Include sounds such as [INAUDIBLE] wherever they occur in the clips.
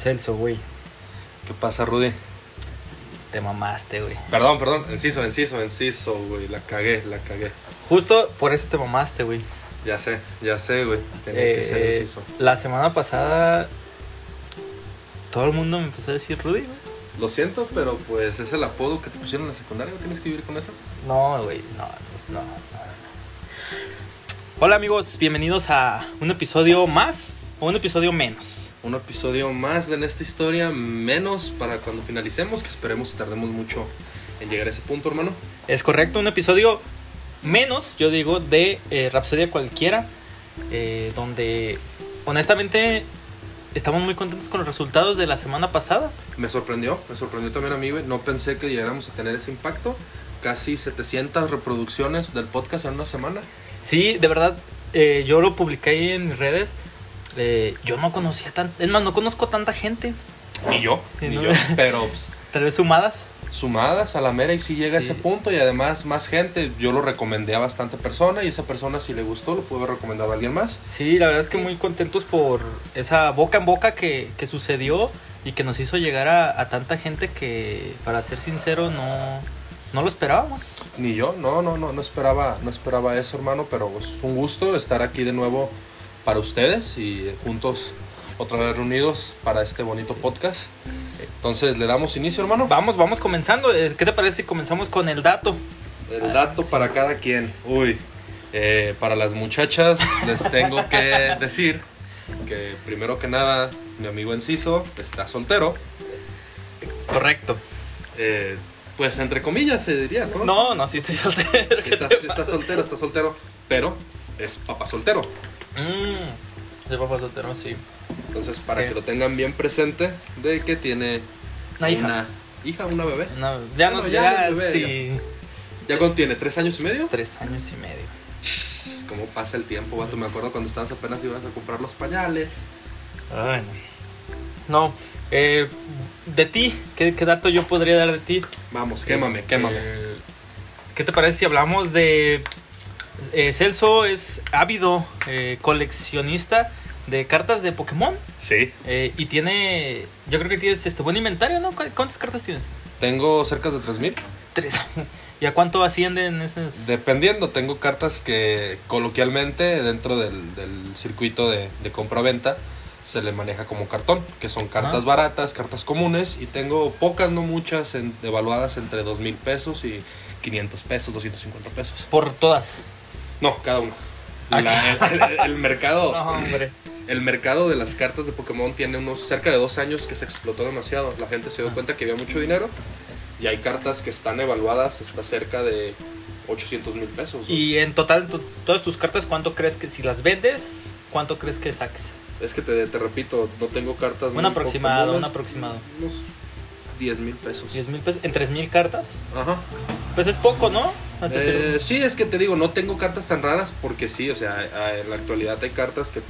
Celso, güey. ¿Qué pasa, Rudy? Te mamaste, güey. Perdón, perdón, enciso, enciso, enciso, güey. La cagué, la cagué. Justo por eso te mamaste, güey. Ya sé, ya sé, güey. Tenía que ser Eh, enciso. La semana pasada. Todo el mundo me empezó a decir Rudy, güey. Lo siento, pero pues es el apodo que te pusieron en la secundaria. ¿no ¿Tienes que vivir con eso? No, güey, no, no, no, no. Hola amigos, bienvenidos a un episodio más o un episodio menos. Un episodio más en esta historia, menos para cuando finalicemos, que esperemos que tardemos mucho en llegar a ese punto, hermano. Es correcto, un episodio menos, yo digo, de eh, Rapsodia Cualquiera, eh, donde honestamente estamos muy contentos con los resultados de la semana pasada. Me sorprendió, me sorprendió también a mí, güey. No pensé que llegáramos a tener ese impacto. Casi 700 reproducciones del podcast en una semana. Sí, de verdad, eh, yo lo publiqué ahí en mis redes. Eh, yo no conocía tan, es más, no conozco tanta gente, Ni yo, ni ¿no? yo. [LAUGHS] Pero pues, tal vez sumadas. sumadas a la mera y sí llega a ese punto y además más gente. Yo lo recomendé a bastante persona y esa persona si le gustó lo pudo haber recomendado a alguien más. Sí, la verdad es que muy contentos por esa boca en boca que, que sucedió y que nos hizo llegar a, a tanta gente que, para ser sincero, no, no lo esperábamos. Ni yo, no, no, no, no esperaba, no esperaba eso, hermano, pero pues, es un gusto estar aquí de nuevo para ustedes y juntos otra vez reunidos para este bonito podcast. Entonces, ¿le damos inicio, hermano? Vamos, vamos comenzando. Eh, ¿Qué te parece si comenzamos con el dato? El dato para cada quien. Uy, eh, para las muchachas les tengo que [LAUGHS] decir que primero que nada, mi amigo Enciso está soltero. Correcto. Eh, pues entre comillas se diría, ¿no? No, no, sí estoy soltero. Sí, ¿Qué está, sí está soltero, está soltero, pero es papá soltero. Mm, de papá soltero, sí. Entonces, para Ok. que lo tengan bien presente, de que tiene Una hija. una hija, una bebé. No, ya Bueno, nos ya ya, no es bebé, sí. ¿Ya cuánto tiene? ¿Tres años y medio? Tres años y medio. ¿Cómo pasa el tiempo, vato? Me acuerdo cuando estabas apenas ibas a comprar los pañales. Ay, no. No, eh, de ti, ¿qué, qué dato yo podría dar de ti? Vamos, quémame, Este, quémame. ¿Qué te parece si hablamos de... eh, Celso es ávido eh, coleccionista de cartas de Pokémon Sí. eh, y tiene... Yo creo que tienes este buen inventario, ¿no? ¿Cu- ¿Cuántas cartas tienes? Tengo cerca de 3000. Tres. [LAUGHS] ¿Y a cuánto ascienden esas? Dependiendo, tengo cartas que coloquialmente dentro del, del circuito de, de compra-venta se le maneja como cartón, que son cartas Ah. baratas, cartas comunes, y tengo pocas, no muchas, en- evaluadas entre 2 mil pesos y 500 pesos, 250 pesos. Por todas. No, cada una. Ah, La- el, el- el mercado, [LAUGHS] No, hombre. el mercado de las cartas de Pokémon tiene unos cerca de dos años que se explotó demasiado. La gente se dio cuenta que había mucho dinero y hay cartas que están evaluadas hasta cerca de 800 mil pesos. ¿no? Y en total, tu- todas tus cartas, ¿cuánto crees que si las vendes, cuánto crees que saques? Es que te, te repito, no tengo cartas Un aproximado, un aproximado. Unos 10 mil pesos. 10 mil pesos, en 3 mil cartas. Ajá. Pues es poco, ¿no? Eh, sí, es que te digo, no tengo cartas tan raras porque sí, o sea, en la actualidad hay cartas que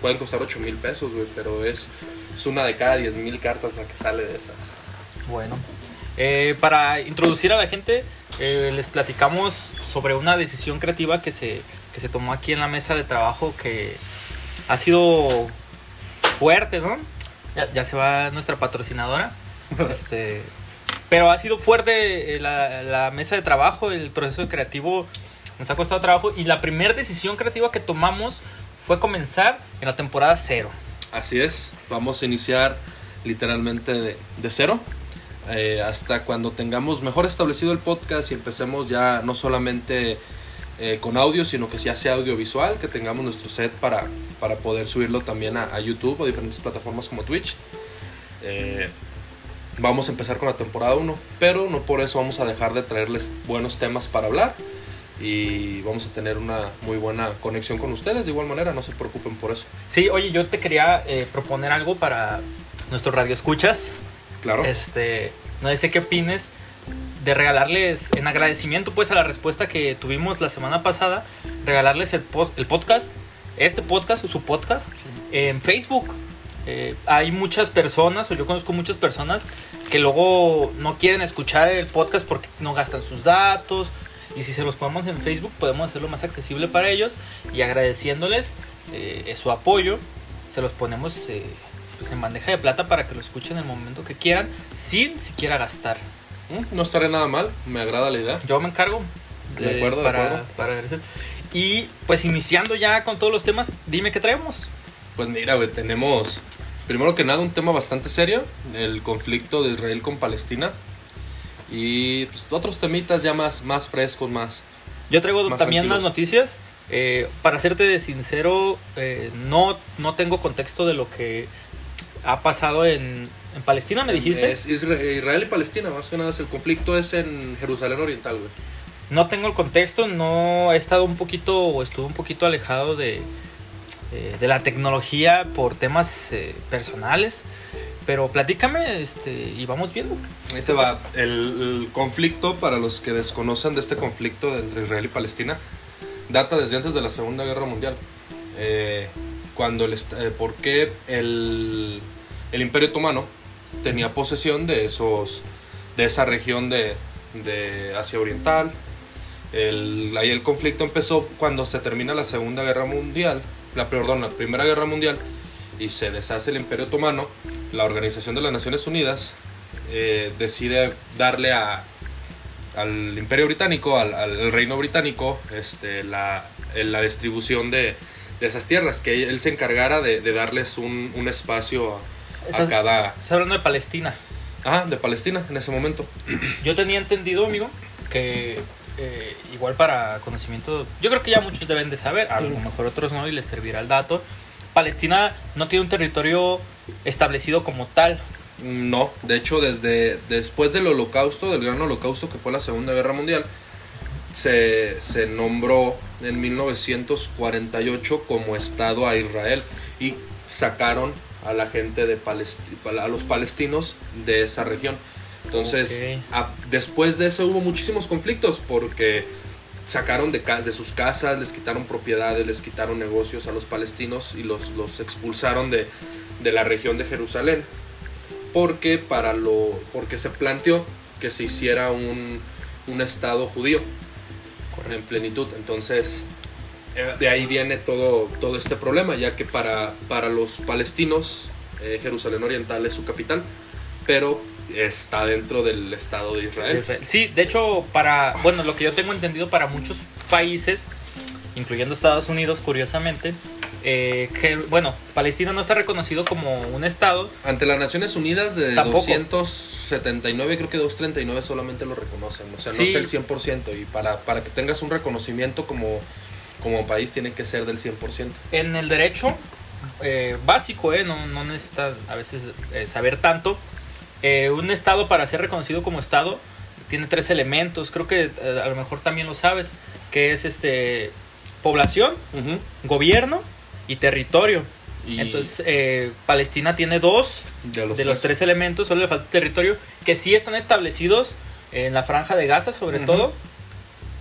pueden costar 8 mil pesos, güey, pero es, es una de cada 10 mil cartas la que sale de esas. Bueno. Eh, para introducir a la gente, eh, les platicamos sobre una decisión creativa que se, que se tomó aquí en la mesa de trabajo que ha sido fuerte, ¿no? Ya, ya se va nuestra patrocinadora. [LAUGHS] este, pero ha sido fuerte eh, la, mesa de trabajo, el proceso creativo nos ha costado trabajo y la primera decisión creativa que tomamos fue comenzar en la temporada cero. Así es, vamos a iniciar literalmente de, de cero. eh, hasta cuando tengamos mejor establecido el podcast y empecemos ya no solamente eh, con audio, sino que ya sea audiovisual, que tengamos nuestro set para, para poder subirlo también a, YouTube o diferentes plataformas como Twitch. Vamos a empezar con la temporada 1, pero no por eso vamos a dejar de traerles buenos temas para hablar y vamos a tener una muy buena conexión con ustedes de igual manera, no se preocupen por eso. Sí, oye, yo te quería eh, proponer algo para nuestros radioescuchas. Claro. Este, no sé qué opines de regalarles, en agradecimiento pues a la respuesta que tuvimos la semana pasada, regalarles el, el podcast, este podcast o su podcast en Facebook. Eh, hay muchas personas, o yo conozco muchas personas, que luego no quieren escuchar el podcast porque no gastan sus datos. Y si se los ponemos en Facebook, podemos hacerlo más accesible para ellos. Y agradeciéndoles eh, su apoyo, se los ponemos eh, pues en bandeja de plata para que lo escuchen en el momento que quieran, sin siquiera gastar. Mm, No estaré nada mal, me agrada la idea. Yo me encargo De acuerdo, de para, acuerdo. para agradecer. Y pues iniciando ya con todos los temas, dime qué traemos. Pues mira, tenemos primero que nada un tema bastante serio, el conflicto de Israel con Palestina. Y pues, otros temitas ya más, más frescos, más... Yo traigo Más también unas noticias. Eh, para serte sincero, eh, no, no tengo contexto de lo que ha pasado en, en Palestina, me dijiste. Es Isra- Israel y Palestina, más que nada es el conflicto es en Jerusalén Oriental, güey. No tengo el contexto, no he estado un poquito o estuve un poquito alejado de, eh, de la tecnología por temas eh, personales. Pero platícame este, y vamos viendo. Ahí te va. El, conflicto, para los que desconocen de este conflicto entre Israel y Palestina, data desde antes de la Segunda Guerra Mundial. Eh, cuando el, eh, porque el, el Imperio Otomano tenía posesión de esos de esa región de, de Asia Oriental. El, ahí el conflicto empezó cuando se termina la Segunda Guerra Mundial, la, perdón, la Primera Guerra Mundial, y se deshace el Imperio Otomano. La Organización de las Naciones Unidas eh, decide darle a, al Imperio Británico, al, al Reino Británico, este, la, la distribución de, de esas tierras, que él se encargara de, de darles un, un espacio a, cada... Estás hablando de Palestina. Ajá, de Palestina en ese momento. Yo tenía entendido, amigo, que eh, igual para conocimiento, yo creo que ya muchos deben de saber, a lo mejor otros no y les servirá el dato. Palestina no tiene un territorio establecido como tal. No, de hecho, desde después del holocausto, del gran holocausto que fue la Segunda Guerra Mundial, se, se nombró en 1948 como Estado a Israel y sacaron a la gente de Palesti- a los palestinos de esa región. Entonces, a- después de eso hubo muchísimos conflictos porque sacaron de, sus casas, les quitaron propiedades, les quitaron negocios a los palestinos y los, los expulsaron de, de la región de Jerusalén. Porque para lo porque se planteó que se hiciera un, un estado judío en plenitud. Entonces de ahí viene todo todo este problema ya que para para los palestinos eh, Jerusalén Oriental es su capital pero está dentro del estado de Israel Sí, de hecho, para, bueno, lo que yo tengo entendido para muchos países, incluyendo Estados Unidos, curiosamente, eh, que, bueno, Palestina no está reconocido como un estado, ante las Naciones Unidas de Tampoco. 279 creo que 239 solamente lo reconocen o sea no es el 100% y para para que tengas un reconocimiento como como país tiene que ser del 100%. en el derecho eh, básico, eh, no, no necesita a veces eh, saber tanto. Eh, un estado para ser reconocido como estado tiene tres elementos, creo que eh, a lo mejor también lo sabes, que es este población, gobierno y territorio. Y Entonces, eh, Palestina tiene dos de los, de los tres elementos, solo le falta territorio, que sí están establecidos en la franja de Gaza, sobre todo,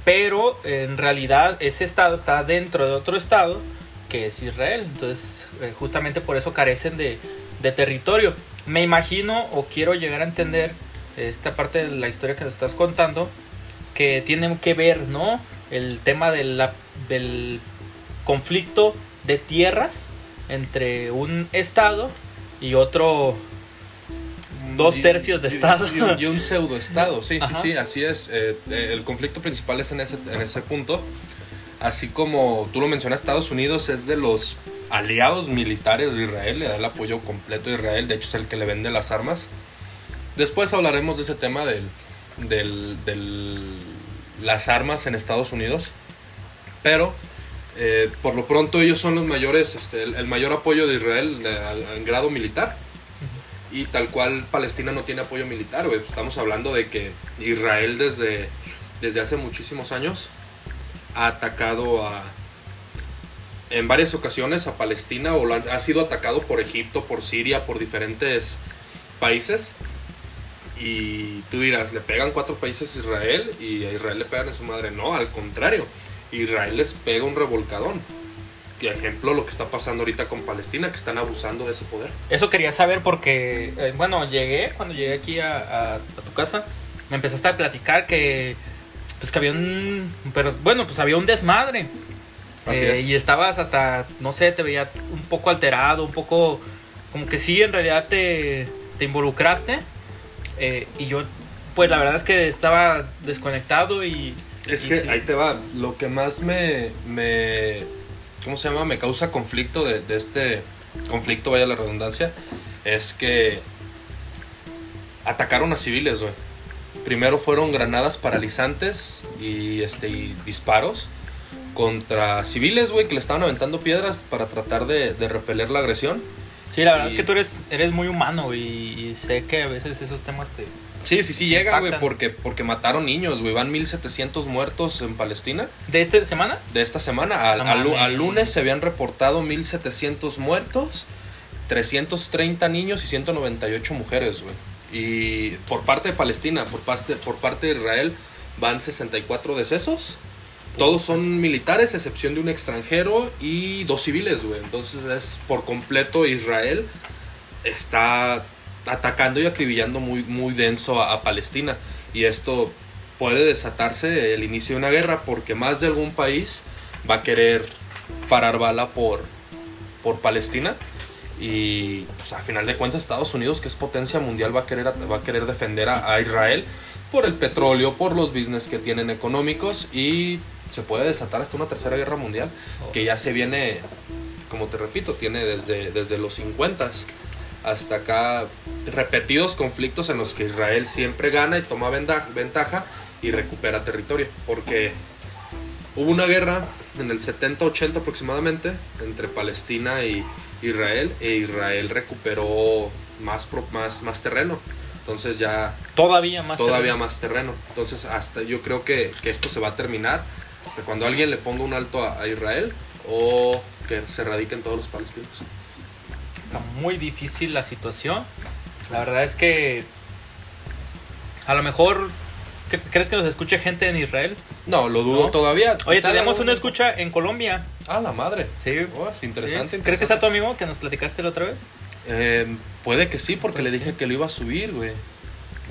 pero en realidad ese estado está dentro de otro estado, que es Israel. Entonces, eh, justamente por eso carecen de, de territorio. Me imagino o quiero llegar a entender esta parte de la historia que nos estás contando, que tiene que ver, ¿no? El tema de la- del conflicto de tierras entre un estado y otro dos tercios de estado. Y, un- y un pseudo estado, sí, sí, Ajá. sí, así es. Eh, eh, el conflicto principal es en ese, en ese punto. Así como tú lo mencionas, Estados Unidos es de los aliados militares de Israel, le da el apoyo completo a Israel, de hecho es el que le vende las armas. Después hablaremos de ese tema del, del- las armas en Estados Unidos, pero eh, por lo pronto ellos son los mayores, este, el, el mayor apoyo de Israel eh, en grado militar. Y tal cual Palestina no tiene apoyo militar, güey. Estamos hablando de que Israel desde, desde hace muchísimos años ha atacado a en varias ocasiones a Palestina o ha sido atacado por Egipto, por Siria, por diferentes países. Y tú dirás, le pegan cuatro países a Israel y a Israel le pegan en su madre. No, al contrario, Israel les pega un revolcadón. Y ejemplo lo que está pasando ahorita con Palestina, que están abusando de ese poder. Eso quería saber porque, eh, bueno, llegué, cuando llegué aquí a tu casa, me empezaste a platicar que, pues que había un, pero bueno, pues había un desmadre. Así Eh, es. Y estabas hasta, no sé, te veía un poco alterado, un poco como que sí, en realidad te, te involucraste. eh, y yo, pues la verdad es que estaba desconectado y... Es y que sí. ahí te va. Lo que más me, me. ¿Cómo se llama? Me causa conflicto de, de este. Conflicto, vaya la redundancia. Es que. Atacaron a civiles, güey. Primero fueron granadas paralizantes y, este, y disparos contra civiles, güey, que le estaban aventando piedras para tratar de, de repeler la agresión. Sí, la verdad Y- es que tú eres, eres muy humano y, y sé que a veces esos temas te... Sí, sí, sí llega, güey, porque, porque mataron niños, güey. Van 1700 muertos en Palestina. ¿De esta semana? de esta semana. Al, No al al lunes se habían reportado 1.700 muertos, 330 niños y 198 mujeres, güey. Y por parte de Palestina, por parte, por parte de Israel, van 64 decesos. Todos son militares, excepción de un extranjero y dos civiles, güey. Entonces es por completo Israel está atacando y acribillando muy, muy denso a, a Palestina. Y esto puede desatarse el inicio de una guerra porque más de algún país va a querer parar bala por, por Palestina. Y pues, a final de cuentas Estados Unidos, que es potencia mundial, va a querer, va a querer defender a, a Israel por el petróleo, por los business que tienen económicos y se puede desatar hasta una tercera guerra mundial que ya se viene, como te repito, tiene desde, desde los 50 hasta acá repetidos conflictos en los que Israel siempre gana y toma ventaja y recupera territorio. Porque hubo una guerra en el 70-80 aproximadamente entre Palestina y Israel e Israel recuperó más, pro- más, más terreno. Entonces ya Todavía más. todavía terreno. más terreno. Entonces, hasta yo creo que, que esto se va a terminar hasta cuando alguien le ponga un alto a, a Israel o que se radiquen todos los palestinos. Está muy difícil la situación. La verdad es que a lo mejor ¿cre- ¿crees que nos escuche gente en Israel? No, lo dudo ¿No? todavía. Oye, tenemos una escucha en Colombia. Ah, la madre. Sí. Oh, es interesante. Sí. ¿Crees que está tu amigo que nos platicaste la otra vez? Eh, puede que sí, porque le dije que lo iba a subir, güey.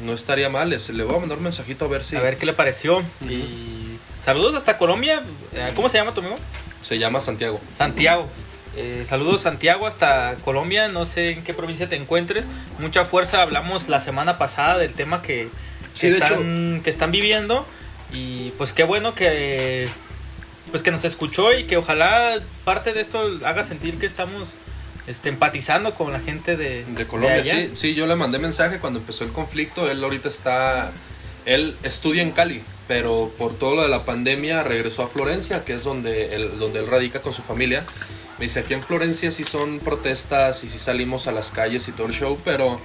No estaría mal. Le voy a mandar un mensajito a ver si A ver qué le pareció. Y saludos hasta Colombia. Eh, ¿Cómo se llama tu amigo? se llama Santiago. Santiago. Eh, saludos Santiago hasta Colombia, no sé en qué provincia te encuentres. Mucha fuerza, hablamos la semana pasada del tema que, que Sí, de están, que están viviendo y pues qué bueno que pues que nos escuchó y que ojalá parte de esto haga sentir que estamos este, empatizando con la gente de, De Colombia, allá. sí, sí, yo le mandé mensaje cuando empezó el conflicto. Él ahorita está. Él estudia en Cali, pero por todo lo de la pandemia regresó a Florencia, que es donde él, donde él radica con su familia. Me dice: aquí en Florencia sí son protestas y sí salimos a las calles y todo el show, pero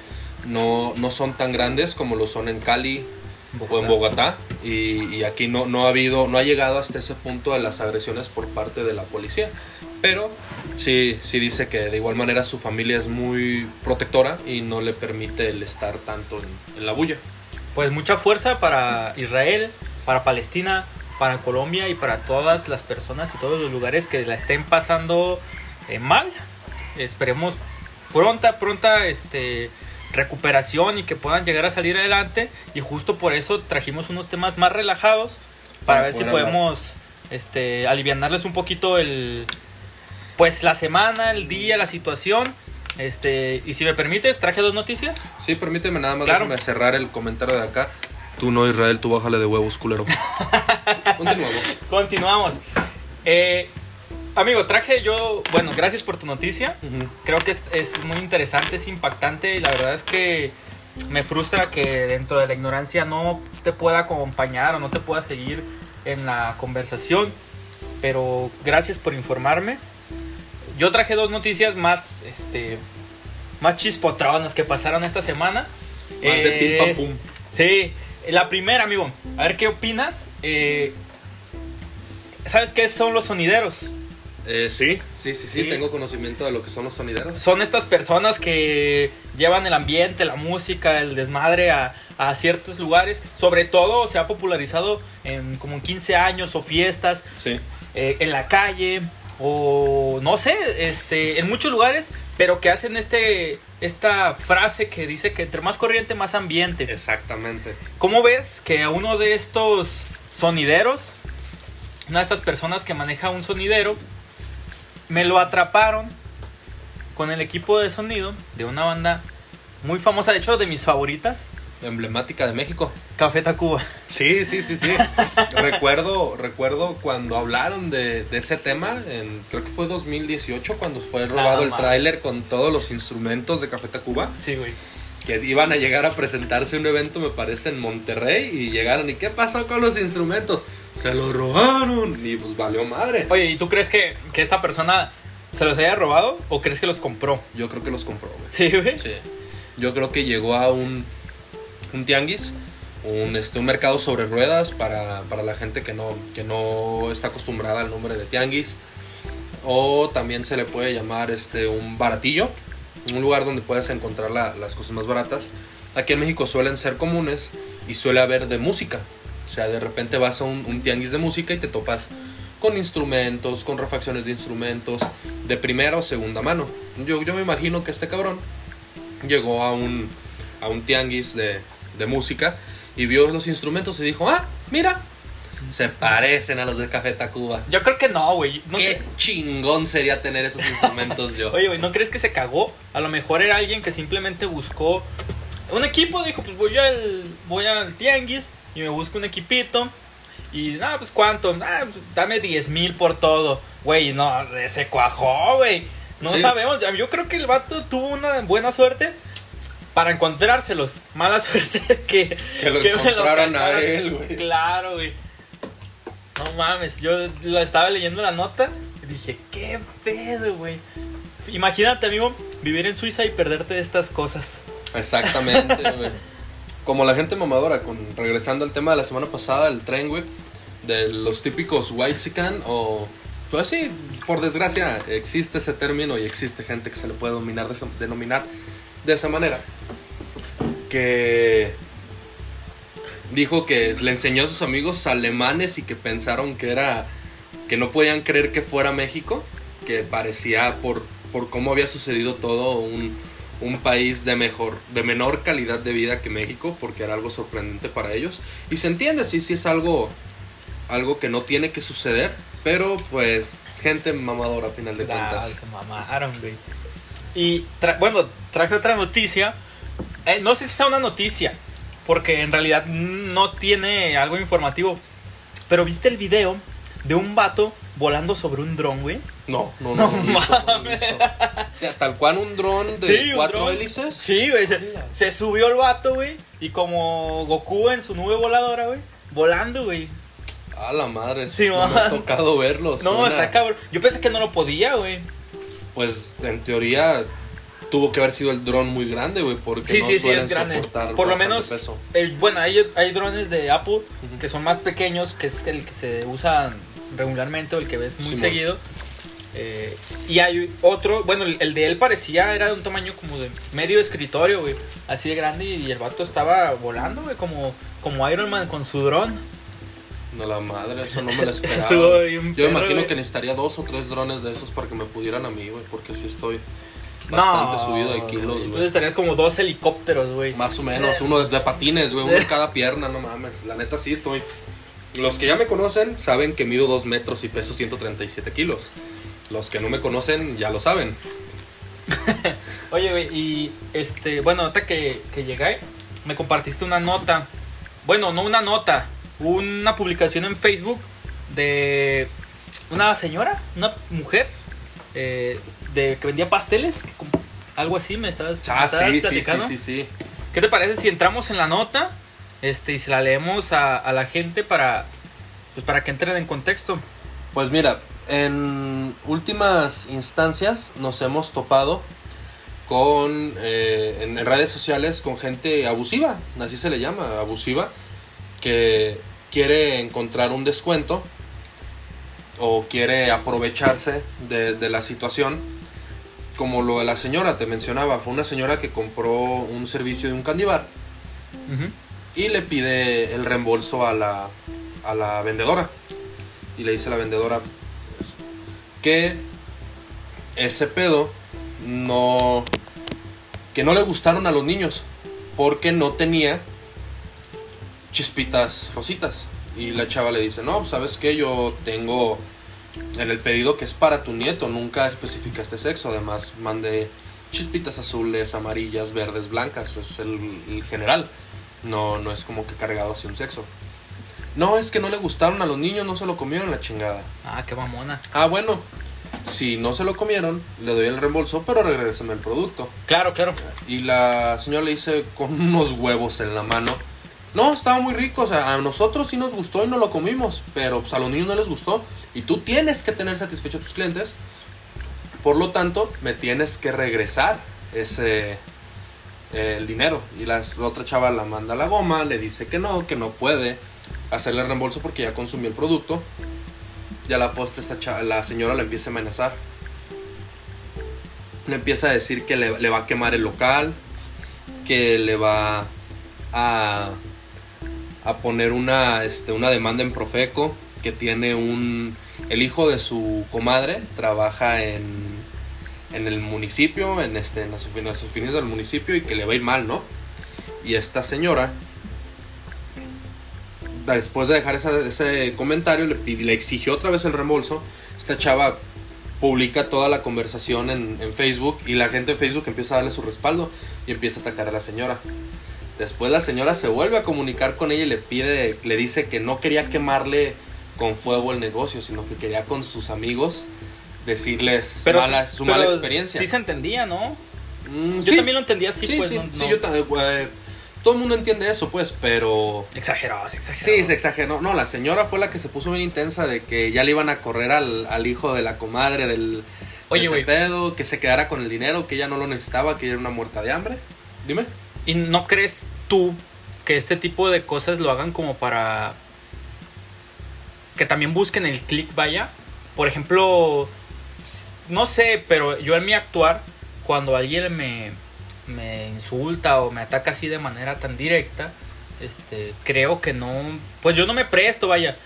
no, no son tan grandes como lo son en Cali o en Bogotá. Y, y aquí no, no ha habido, no ha llegado hasta ese punto de las agresiones por parte de la policía. Pero sí, sí dice que de igual manera su familia es muy protectora y no le permite el estar tanto en, en la bulla. Pues mucha fuerza para Israel, para Palestina, para Colombia y para todas las personas y todos los lugares que la estén pasando eh, mal. Esperemos pronta, pronta este, recuperación y que puedan llegar a salir adelante. Y justo por eso trajimos unos temas más relajados para Para ver si hablar. podemos este, alivianarles un poquito el, pues la semana, el día, la situación. Este, y si me permites, traje dos noticias. Sí, permíteme nada más Claro. déjame cerrar el comentario de acá. Tú no, Israel, tú bájale de huevos, culero. [LAUGHS] Continuamos. Continuamos. Eh, amigo, traje yo, bueno, gracias por tu noticia. Creo que es, es muy interesante, es impactante y la verdad es que me frustra que dentro de la ignorancia no te pueda acompañar o no te pueda seguir en la conversación. Pero gracias por informarme. Yo traje dos noticias más, este, más chispotronas que pasaron esta semana. Más de pim Eh, pam pum. Sí, la primera, amigo. A ver qué opinas. Eh, ¿Sabes qué son los sonideros? Eh, sí, sí, sí, sí, Sí. tengo conocimiento de lo que son los sonideros. Son estas personas que llevan el ambiente, la música, el desmadre a, a ciertos lugares. Sobre todo se ha popularizado en como en 15 años o fiestas, Sí. eh, en la calle o no sé, este, en muchos lugares, pero que hacen este esta frase que dice que entre más corriente más ambiente. Exactamente. ¿Cómo ves que a uno de estos sonideros, una de estas personas que maneja un sonidero, me lo atraparon con el equipo de sonido de una banda muy famosa, de hecho de mis favoritas, Emblemática de México. Café Tacuba. Sí, sí, sí, sí. [LAUGHS] recuerdo, recuerdo cuando hablaron de, de ese tema, en, creo que fue 2018, cuando fue robado el tráiler con todos los instrumentos de Café Tacuba, Sí, güey. que iban a llegar a presentarse un evento, me parece, en Monterrey, y llegaron, ¿y qué pasó con los instrumentos? Se los robaron, y pues valió madre. Oye, ¿y tú crees que, que esta persona se los haya robado o crees que los compró? Yo creo que los compró, güey. Sí, güey. Sí. Yo creo que llegó a un, un tianguis, un, este, un mercado sobre ruedas para, para la gente que no, que no está acostumbrada al nombre de tianguis. O también se le puede llamar este, un baratillo, un lugar donde puedes encontrar la- las cosas más baratas. Aquí en México suelen ser comunes y suele haber de música. O sea, de repente vas a un, un tianguis de música y te topas con instrumentos, con refacciones de instrumentos de primera o segunda mano. Yo, yo me imagino que este cabrón llegó a un, a un tianguis de, de música y vio los instrumentos y dijo, ah, mira, se parecen a los de Café Tacuba. Yo creo que no, güey. No Qué cre- chingón sería tener esos instrumentos yo. [LAUGHS] Oye, güey, ¿no crees que se cagó? A lo mejor era alguien que simplemente buscó un equipo, dijo, pues voy al, voy al tianguis y me busco un equipito. Y, nada, pues cuánto, ah, pues, dame 10 mil por todo. Güey, no, se cuajó, güey. No Sí. sabemos, yo creo que el vato tuvo una buena suerte para encontrárselos. Mala [LAUGHS] suerte que, Que lo encontraran a él, güey. Claro, güey. No mames, yo lo estaba leyendo la nota y dije, qué pedo, güey. Imagínate, amigo, vivir en Suiza y perderte de estas cosas. Exactamente, [LAUGHS] güey. Como la gente mamadora, con, regresando al tema de la semana pasada, el tren, güey, de los típicos white o... Pues por desgracia existe ese término y existe gente que se le puede dominar denominar de esa manera. Que dijo que le enseñó a sus amigos alemanes y que pensaron que era que no podían creer que fuera México, que parecía por, por cómo había sucedido todo un, un país de mejor, de menor calidad de vida que México, porque era algo sorprendente para ellos. Y se entiende, sí, sí es algo, algo que no tiene que suceder, pero pues gente mamadora a final de Ah, cuentas. mamaron, güey. Y tra- bueno, traje otra noticia. Eh, no sé si sea una noticia, porque en realidad no tiene algo informativo. Pero viste el video de un vato volando sobre un dron, güey. No, no, No no. no, he visto, no he visto. O sea, tal cual un dron de Sí, cuatro dron. hélices. Sí, güey. Se, se subió el vato, güey. Y como Goku en su nube voladora, güey. Volando, güey. A la madre, eso Sí, no me ha man. tocado verlos. No, Suena- está cabrón. Yo pensé que no lo podía, güey. Pues en teoría tuvo que haber sido el dron muy grande, güey, porque Sí, no sí, sí, suelen es grande. soportar Por lo menos, peso. bueno, hay, hay drones de Apple que son más pequeños, que es el que se usa regularmente o el que ves muy seguido. Eh, y hay otro, bueno, el, el de él parecía, era de un tamaño como de medio escritorio, güey. Así de grande y el vato estaba volando, güey, como, como Iron Man con su dron. No la madre, eso no me lo [LAUGHS] esperaba. Yo perro, imagino güey. que necesitaría dos o tres drones de esos para que me pudieran a mí, güey, porque sí estoy bastante subido de kilos, Entonces güey. estarías como dos helicópteros, güey. Más o menos, uno de, de patines, güey, uno en cada pierna, no mames. La neta sí estoy. Los que ya me conocen saben que mido 2 metros y peso 137 kilos. Los que no me conocen ya lo saben. [LAUGHS] Oye, güey, y este, bueno, ahorita que, que llegué, me compartiste una nota. Bueno, no una nota, una publicación en Facebook de una señora, una mujer, eh, de que vendía pasteles, que algo así, me estabas, me Ah, estabas sí, sí, sí, platicando. sí, sí. ¿Qué te parece si entramos en la nota este, y se la leemos a, a la gente para, pues, para que entren en contexto? Pues mira, en últimas instancias nos hemos topado con eh, en redes sociales con gente abusiva, así se le llama, abusiva, que quiere encontrar un descuento o quiere aprovecharse de, de la situación, como lo de la señora, te mencionaba, fue una señora que compró un servicio de un candy bar Ujú. y le pide el reembolso a la, a la vendedora. Y le dice a la vendedora que ese pedo no. que no le gustaron a los niños porque no tenía chispitas rositas. Y la chava le dice: No, pues, sabes que yo tengo en el pedido que es para tu nieto, nunca especificaste sexo. Además, mandé chispitas azules, amarillas, verdes, blancas. Es el, general. No, no es como que cargado hacia un sexo. No, es que no le gustaron a los niños, no se lo comieron la chingada. Ah, qué mamona. Ah, bueno. Si no se lo comieron, le doy el reembolso, pero regrésame el producto. Claro, claro. Y la señora le dice con [LAUGHS] unos huevos en la mano. No, estaba muy rico, o sea, a nosotros sí nos gustó y no lo comimos, pero pues, a los niños no les gustó. Y tú tienes que tener satisfecho a tus clientes. Por lo tanto, me tienes que regresar ese el dinero. Y la otra chava la manda a la goma, le dice que no, que no puede hacerle reembolso porque ya consumió el producto. Y a la posta esta la señora le empieza a amenazar. Le empieza a decir que le, va a quemar el local, que le va a, a poner una, este, una demanda en Profeco, que tiene un... El hijo de su comadre trabaja en, en el municipio, en, este, en en las oficinas del municipio y que le va a ir mal, ¿no? Y esta señora, después de dejar esa- ese comentario, le, le exigió otra vez el reembolso. Esta chava publica toda la conversación en, en Facebook y la gente en Facebook empieza a darle su respaldo y empieza a atacar a la señora. Después la señora se vuelve a comunicar con ella y le pide, le dice que no quería quemarle con fuego el negocio, sino que quería con sus amigos decirles mala, su pero mala experiencia. Sí se entendía, ¿no? Mm, Yo sí. también lo entendía así, sí, pues. sí, no, sí, no. yo ta- eh, todo el mundo entiende eso, pues, pero Exagerado, sí, exagerado. Sí, se exageró. No, la señora fue la que se puso bien intensa de que ya le iban a correr al, al hijo de la comadre del Oye, güey. pedo, que se quedara con el dinero, que ella no lo necesitaba, que ella era una muerta de hambre. Dime. ¿Y no crees tú que este tipo de cosas lo hagan como para que también busquen el click, vaya? Por ejemplo, no sé, pero yo en mi actuar, cuando alguien me, me insulta o me ataca así de manera tan directa, este, creo que no, pues yo no me presto, vaya.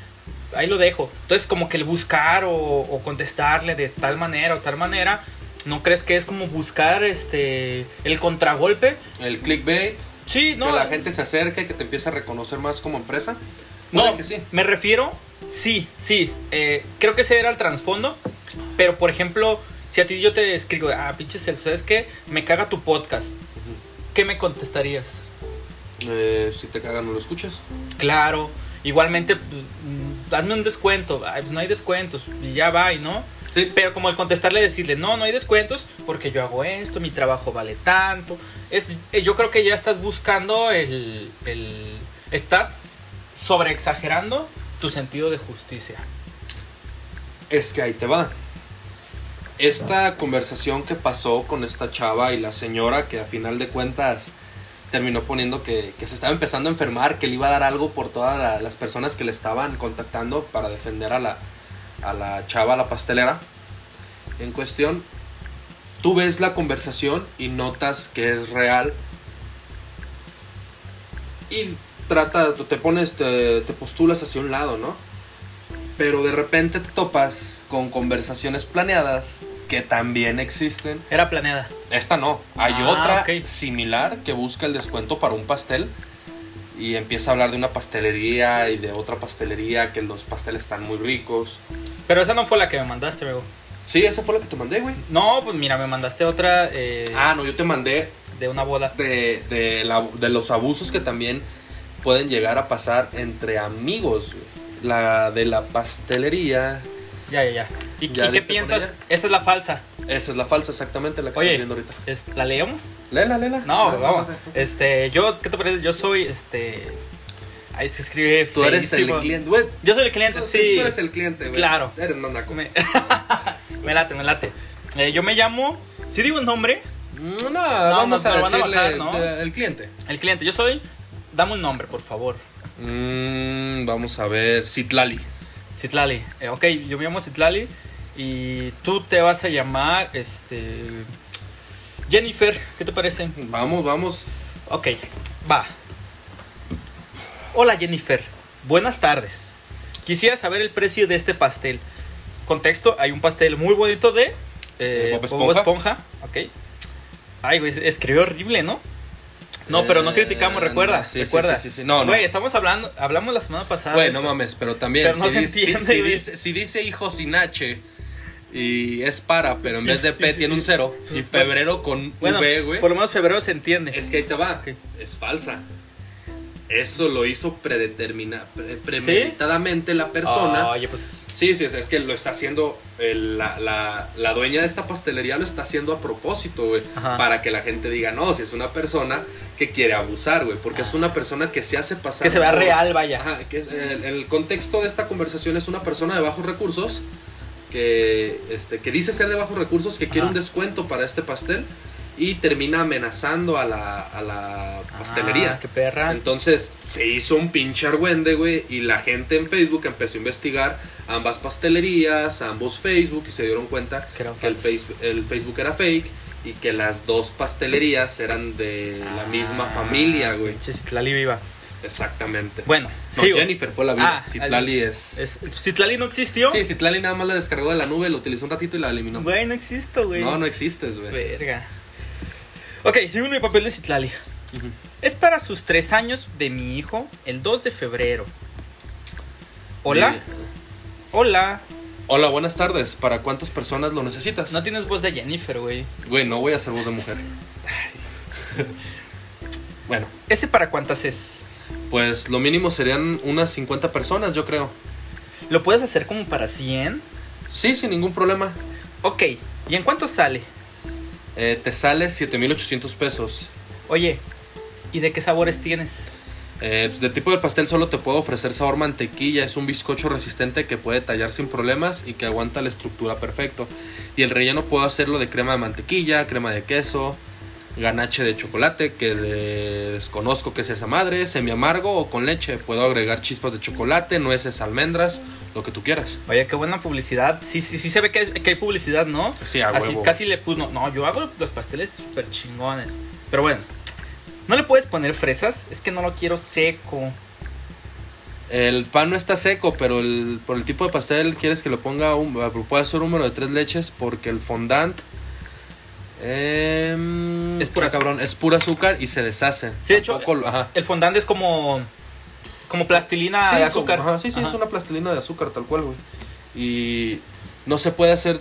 Ahí lo dejo. Entonces, como que el buscar o, o contestarle de tal manera o tal manera, ¿no crees que es como buscar este el contragolpe? El clickbait, Sí, no. que la gente se acerque, que te empiece a reconocer más como empresa. No, que sí. me refiero, sí, sí, eh, creo que ese era el trasfondo, pero por ejemplo, si a ti yo te escribo, ah, pinche Celso, ¿sabes qué? Me caga tu podcast, ¿qué me contestarías? Eh, si te cagan, no lo escuchas. Claro, igualmente, pues, mm, hazme un descuento, Ay, pues no hay descuentos, y ya va, y no. Sí, Pero como el contestarle, decirle, no, no hay descuentos porque yo hago esto, mi trabajo vale tanto. Es, eh, yo creo que ya estás buscando el, el... Estás sobreexagerando tu sentido de justicia. Es que ahí te va. Esta conversación que pasó con esta chava y la señora que a final de cuentas terminó poniendo que, que se estaba empezando a enfermar, que le iba a dar algo por todas la- las personas que le estaban contactando para defender a la, a la chava, a la pastelera. En cuestión, tú ves la conversación y notas que es real. Y trata, te pones, te postulas hacia un lado, ¿no? Pero de repente te topas con conversaciones planeadas que también existen. Era planeada. Esta no. Hay Ah, otra similar que busca el descuento para un pastel. Y empieza a hablar de una pastelería y de otra pastelería, que los pasteles están muy ricos. Pero esa no fue la que me mandaste, amigo. Sí, esa fue la que te mandé, güey. No, pues mira, me mandaste otra eh, Ah, no, yo te mandé de una boda. de, de, la- de los abusos que también pueden llegar a pasar entre amigos. güey. La de la pastelería. Ya, ya, ya. ¿Y, ¿Ya y qué piensas? Esa es la falsa. Esa es la falsa, exactamente, la que Oye, estoy viendo ahorita. es- ¿la leemos? Lela, lela. No, vamos. Este, yo, ¿qué te parece? Yo soy, este... Ahí se escribe Tú eres el cliente, güey. Yo soy el cliente, sí. Tú eres el cliente, güey. Claro. Eres mandaco. Me, [LAUGHS] me late, me late. Eh, yo me llamo... Si digo un nombre, No, vamos no, a a decirle bajar, ¿no? de- el cliente. el cliente. Yo soy... Dame un nombre, por favor. Mm, vamos a ver. Citlali. Citlali. Eh, ok, yo me llamo Citlali. Y tú te vas a llamar, este... Jennifer, ¿qué te parece? Vamos, vamos. Ok, va. Hola Jennifer, buenas tardes. Quisiera saber el precio de este pastel. Contexto, hay un pastel muy bonito de eh, Bob Bob Esponja. Esponja. Ok. Ay, güey, escribió horrible, ¿no? No, pero no Eh, criticamos, recuerda. no, sí, sí, recuerda. sí, sí, sí. No, no. Güey, estamos hablando, hablamos la semana pasada. Güey, no mames, pero también Pero no si, se dice, entiende, si- si dice, si dice hijo sin H y es para, pero en vez de P [LAUGHS] tiene un cero y febrero con Bueno, V, güey. por lo menos febrero se entiende. Es que ahí te va. Es falsa. Eso lo hizo predetermina, pre- premeditadamente la persona. Oye, pues. Sí, sí, es, que lo está haciendo la, la- la dueña de esta pastelería lo está haciendo a propósito, güey, para que la gente diga, no, si es una persona que quiere abusar, güey, porque es una persona que se hace pasar Que se vea por- real, vaya. Ajá, que es- el, el contexto de esta conversación es una persona de bajos recursos que, este, que dice ser de bajos recursos, que quiere un descuento para este pastel y termina amenazando a la, a la pastelería. Ah, qué perra. Entonces se hizo un pinche argüende, güey, y la gente en Facebook empezó a investigar ambas pastelerías, ambos Facebook, y se dieron cuenta Que el Facebook, el Facebook era fake y que las dos pastelerías eran de la misma Ah, familia, güey. pinche Citlali viva. Exactamente. Bueno, No. Jennifer fue la vida. Ah, Citlali es... Es- Citlali no existió. Sí, Citlali nada más la descargó de la nube, lo utilizó un ratito y la eliminó. Güey, no existo, güey. No, no existes, güey. Verga. Ok, sigo en mi papel de Citlali. Es para sus tres años de mi hijo, el 2 de febrero. Hola, Eh, hola. hola, buenas tardes. ¿Para cuántas personas lo necesitas? No tienes voz de Jennifer, güey. Güey, no voy a hacer voz de mujer. bueno, ¿Ese para cuántas es? pues lo mínimo serían unas 50 personas, yo creo. ¿Lo puedes hacer como para 100? Sí, sin ningún problema. Ok, ¿y en cuánto sale? Eh, te sale 7800 pesos. Oye, ¿y de qué sabores tienes? Eh, pues, de tipo de pastel solo te puedo ofrecer sabor mantequilla. Es un bizcocho resistente que puede tallar sin problemas y que aguanta la estructura perfecto. Y el relleno puedo hacerlo de crema de mantequilla, crema de queso, ganache de chocolate, que desconozco que sea esa madre, semi amargo o con leche. Puedo agregar chispas de chocolate, nueces, almendras, lo que tú quieras. Oye, qué buena publicidad. Sí, sí, sí se ve que, hay- que hay publicidad, ¿no? Sí, a Así huevo. casi le puso. No, yo hago los pasteles súper chingones. Pero bueno, ¿no le puedes poner fresas? Es que no lo quiero seco. El pan no está seco, pero el, por el tipo de pastel quieres que le ponga un, puede ser un número de tres leches porque el fondant em, Es pura cabrón, es pura azúcar y se deshace. Sí, de hecho, Tampoco lo- ajá. El fondant es como. Como plastilina Sí, de como- azúcar. ajá, sí, sí, Ajá. es una plastilina de azúcar tal cual, güey. Y no se puede hacer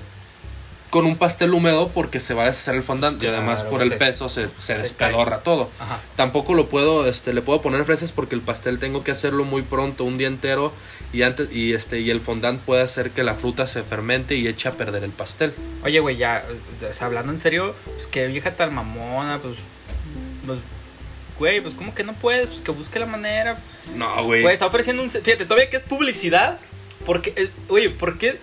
con un pastel húmedo porque se va a deshacer el fondant y además por el se- peso se, se se despedorra todo. Ajá. Tampoco lo puedo, este, le puedo poner fresas porque el pastel tengo que hacerlo muy pronto, un día entero, y antes, y este, y el fondant puede hacer que la fruta se fermente y eche a perder el pastel. Oye, güey, ya, o sea, hablando en serio, pues qué vieja tan mamona, pues. Pues. Güey, pues como que no puedes, pues que busque la manera. No, güey. Güey, está ofreciendo un. Fíjate, todavía que es publicidad. Porque, eh, oye, ¿por qué?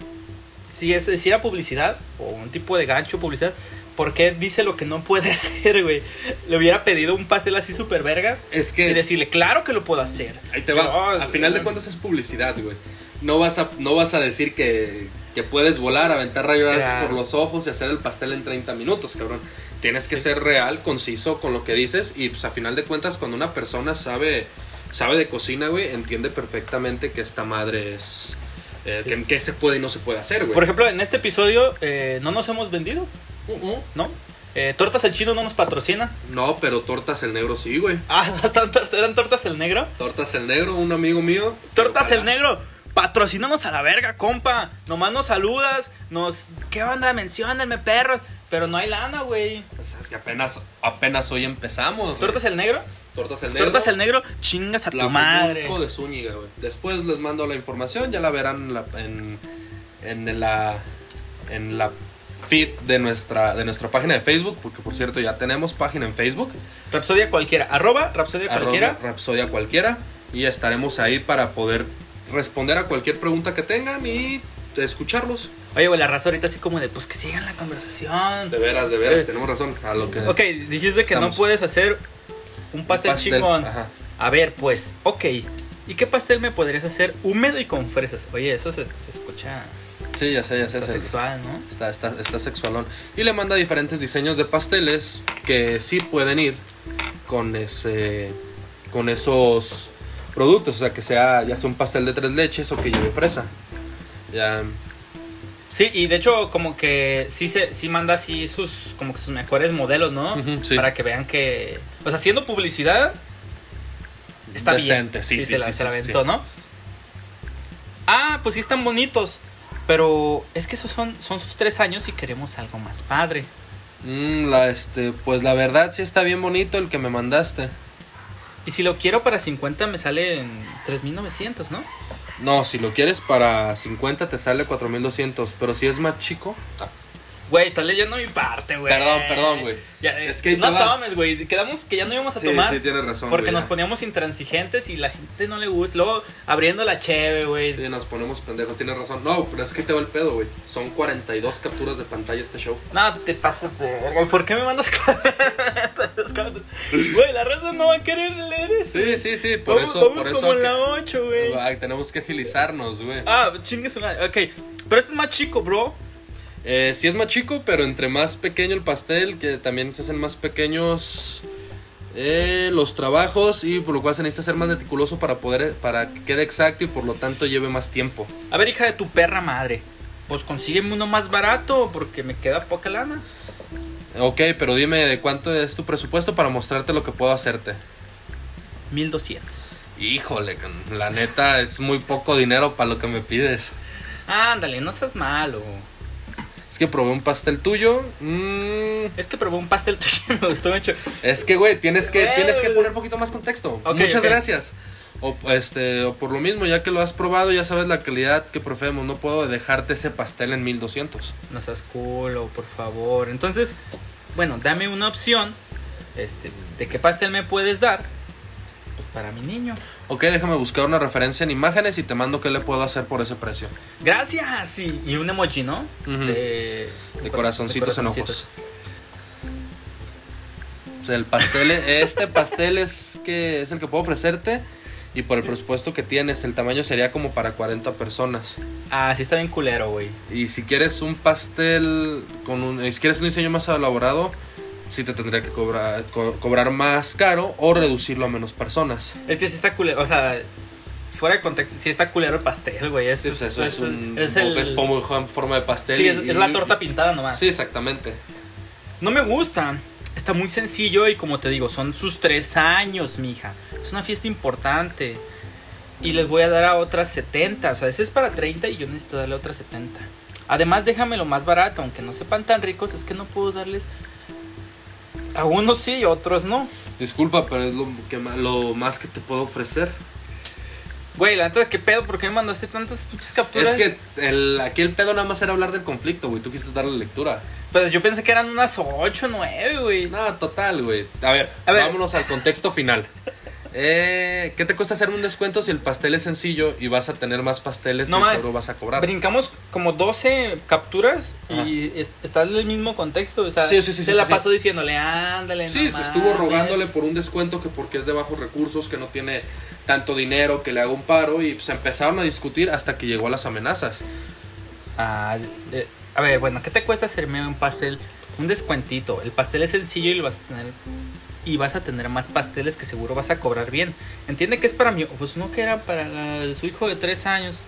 Si, es, si era publicidad, o un tipo de gancho publicidad, ¿por qué dice lo que no puede [LAUGHS] hacer, güey? Le hubiera pedido un pastel así súper vergas. es Y que decirle, claro que lo puedo hacer. ahí te va. Al final de cuentas es publicidad, güey. No vas a, no vas a decir que, que puedes volar, aventar rayos por los ojos y hacer el pastel en 30 minutos, cabrón. Tienes que ser real, conciso con lo que dices y pues a final de cuentas cuando una persona sabe sabe de cocina, güey, entiende perfectamente que esta madre es eh, Sí. que, que se puede y no se puede hacer, güey. Por ejemplo, en este episodio eh, no nos hemos vendido, Uh-uh. ¿no? Eh, Tortas el Chino no nos patrocina. No, pero tortas el negro sí, güey. Ah, [LAUGHS] eran Tortas el Negro. Tortas el negro, un amigo mío. Tortas el Negro. Patrocínanos a la verga, compa. Nomás nos saludas, nos... ¿Qué onda? Menciónenme, perros. Pero no hay lana, güey. Pues es que apenas apenas hoy empezamos. ¿Tortas el Negro? Tortas el negro. Tortas el Negro, chingas a tu La madre. Fujulco de Zúñiga, güey. Después les mando la información, ya la verán en la, en, en la en la feed de nuestra de nuestra página de Facebook, porque por cierto ya tenemos página en Facebook, Rapsodia cualquiera. Arroba Rapsodia cualquiera. Rapsodia cualquiera, y estaremos ahí para poder responder a cualquier pregunta que tengan y escucharlos. Oye, güey, la raza ahorita así como de, pues que sigan la conversación. De veras, de veras, Eh. tenemos razón. A lo que Ok, dijiste que no Estamos. puedes hacer un pastel, pastel, chingón. ajá. A ver, pues, ok. ¿Y qué pastel me podrías hacer húmedo y con fresas? Oye, eso se, se escucha Sí, ya sé, ya sé. está se- sexual, ¿no? Está, está, está sexualón. Y le manda diferentes diseños de pasteles que sí pueden ir con ese con esos productos. O sea, que sea ya sea un pastel de tres leches o que lleve fresa. Ya. Sí, y de hecho como que sí se sí manda así sus como que sus mejores modelos, ¿no? Sí. Para que vean que o sea, haciendo publicidad está Decente, bien. sí, sí, se la, sí, se la sí, aventó, sí. ¿no? Ah, pues sí están bonitos, pero es que esos son son sus tres años y queremos algo más padre. Mm, la, este, pues la verdad sí está bien bonito el que me mandaste. Y si lo quiero para 50 me sale en 3900, ¿no? No, si lo quieres para 50 te sale 4200, pero si es más chico... Güey, estás leyendo mi parte, güey. Perdón, perdón, güey. Es que no tomes, güey. Quedamos que ya no íbamos a Sí, tomar. sí, tienes razón. Porque güey, nos ya. poníamos intransigentes y la gente no le gusta. Luego abriendo la cheve, güey. Sí, nos ponemos pendejos, tienes razón. No, pero es que te va el pedo, güey. Son 42 capturas de pantalla este show. No, te pasas de. ¿Por qué me mandas? [LAUGHS] Güey, la raza no va a querer leer eso. Sí, sí, sí, por Vamos- eso, vamos por eso. como en la 8, güey. Tenemos que agilizarnos, güey. Ah, chingue su madre. Ok. Pero este es más chico, bro. Eh, sí es más chico, pero entre más pequeño el pastel, que también se hacen más pequeños eh, los trabajos y por lo cual se necesita ser más meticuloso para poder para que quede exacto y por lo tanto lleve más tiempo. A ver, hija de tu perra madre. Pues consígueme uno más barato porque me queda poca lana. Ok, pero dime de cuánto es tu presupuesto para mostrarte lo que puedo hacerte. 1200. Híjole, la neta es muy poco dinero para lo que me pides. Ándale, no seas malo. Es que probé un pastel tuyo. mm, Es que probé un pastel [LAUGHS] tuyo y me gustó mucho. es que, güey, tienes que, tienes que poner un poquito más contexto. Muchas gracias. O, este, o por lo mismo, ya que lo has probado, ya sabes la calidad que preferimos. No puedo dejarte ese pastel en 1200. No seas culo, por favor. Entonces, bueno, dame una opción. Este, ¿de qué pastel me puedes dar? Pues para mi niño. Ok, déjame buscar una referencia en imágenes y te mando qué le puedo hacer por ese precio. Gracias. Y, y un emoji, ¿no? De, De corazoncitos en ojos. corazoncitos. O sea, el pastel, este pastel es que es el que puedo ofrecerte y por el presupuesto que tienes, el tamaño sería como para 40 personas. Ah, sí está bien culero, güey. Y si quieres un pastel con un, eh, si quieres un diseño más elaborado, sí te tendría que cobrar co- cobrar más caro o reducirlo a menos personas. Es que sí está culero, o sea, fuera de contexto, sí está culero el pastel, güey. Es, Sí, pues eso es, un es el- es como en forma de pastel. sí, y- es, la torta pintada nomás. Sí, exactamente. No me gusta. Está muy sencillo y como te digo, son sus tres años, mija. Es una fiesta importante. Y les voy a dar a otras 70. O sea, ese es para 30 y yo necesito darle otras 70. Además, déjame lo más barato. Aunque no sepan tan ricos, es que no puedo darles... A unos sí y a otros no. Disculpa, pero es lo, que, lo más que te puedo ofrecer. Güey, la neta, ¿qué pedo? ¿Por qué me mandaste tantas pinches capturas? Es que el, aquí el pedo nada más era hablar del conflicto, güey. Tú quisiste darle lectura. Pues yo pensé que eran unas 8, 9, güey. No, total, güey. A ver, A ver. vámonos al contexto final. Eh, ¿Qué te cuesta hacerme un descuento si el pastel es sencillo y vas a tener más pasteles No y más. vas a cobrar? Brincamos como 12 capturas y es- está en el mismo contexto. O sea, Sí, sí, sí, se la pasó diciéndole, ándale. Sí, no se estuvo mames". rogándole por un descuento que porque es de bajos recursos, que no tiene tanto dinero, que le haga un paro y se empezaron a discutir hasta que llegó a las amenazas. Ah, eh, a ver, bueno, ¿qué te cuesta hacerme un pastel? Un descuentito. El pastel es sencillo y lo vas a tener. Y vas a tener más pasteles que seguro vas a cobrar bien. Entiende que es para mí. Pues no que era para la- su hijo de 3 años.